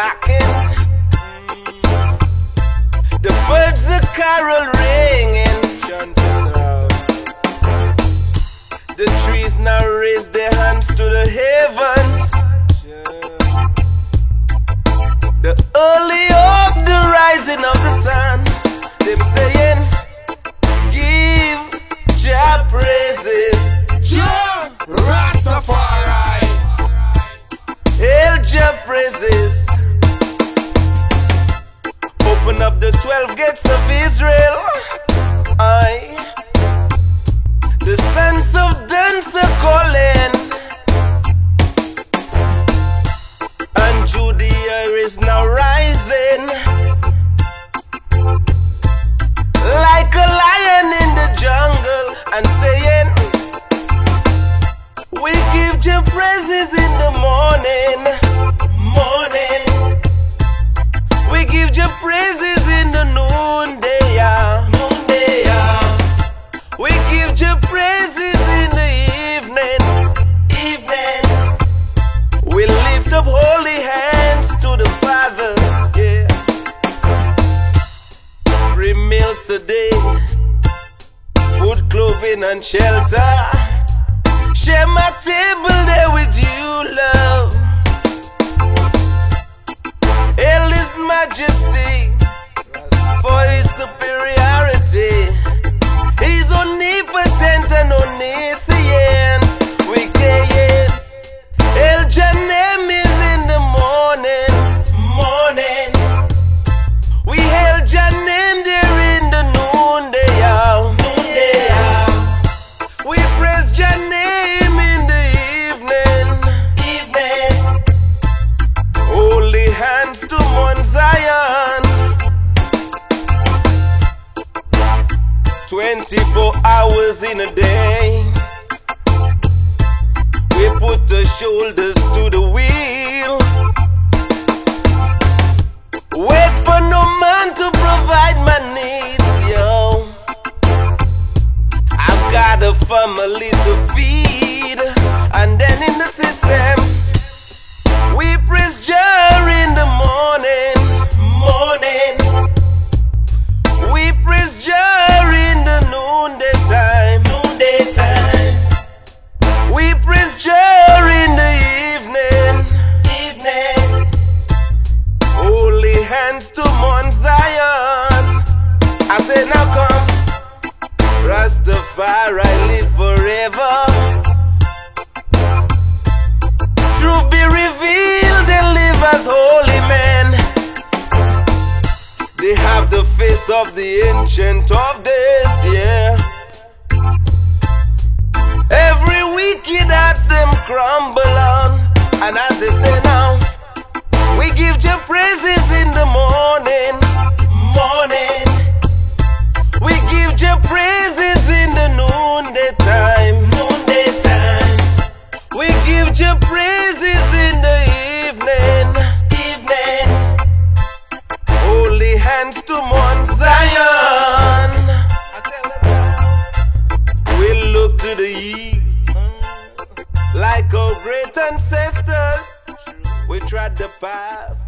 rocking. The birds, the carol ringing. The trees now raise their hands to the heavens. The early Up the 12 gates of Israel. I, the sons of dance are calling. And Judah is now rising. Like a lion in the jungle and saying, We give Jah praises in the morning. Morning. We give Jah praises up holy hands to the Father, yeah. Free meals today, food, clothing, and shelter. Share my table there with you, love. Mount Zion. 24 hours in a day. We put the shoulders to the wheel. Wait for no man to provide my needs, yo. I've got a family to feed, Mount Zion. I say now come, Rastafari live forever. Truth be revealed, they live as holy men. They have the face of the ancient of days, yeah. Every wicked at them crumble uh, to our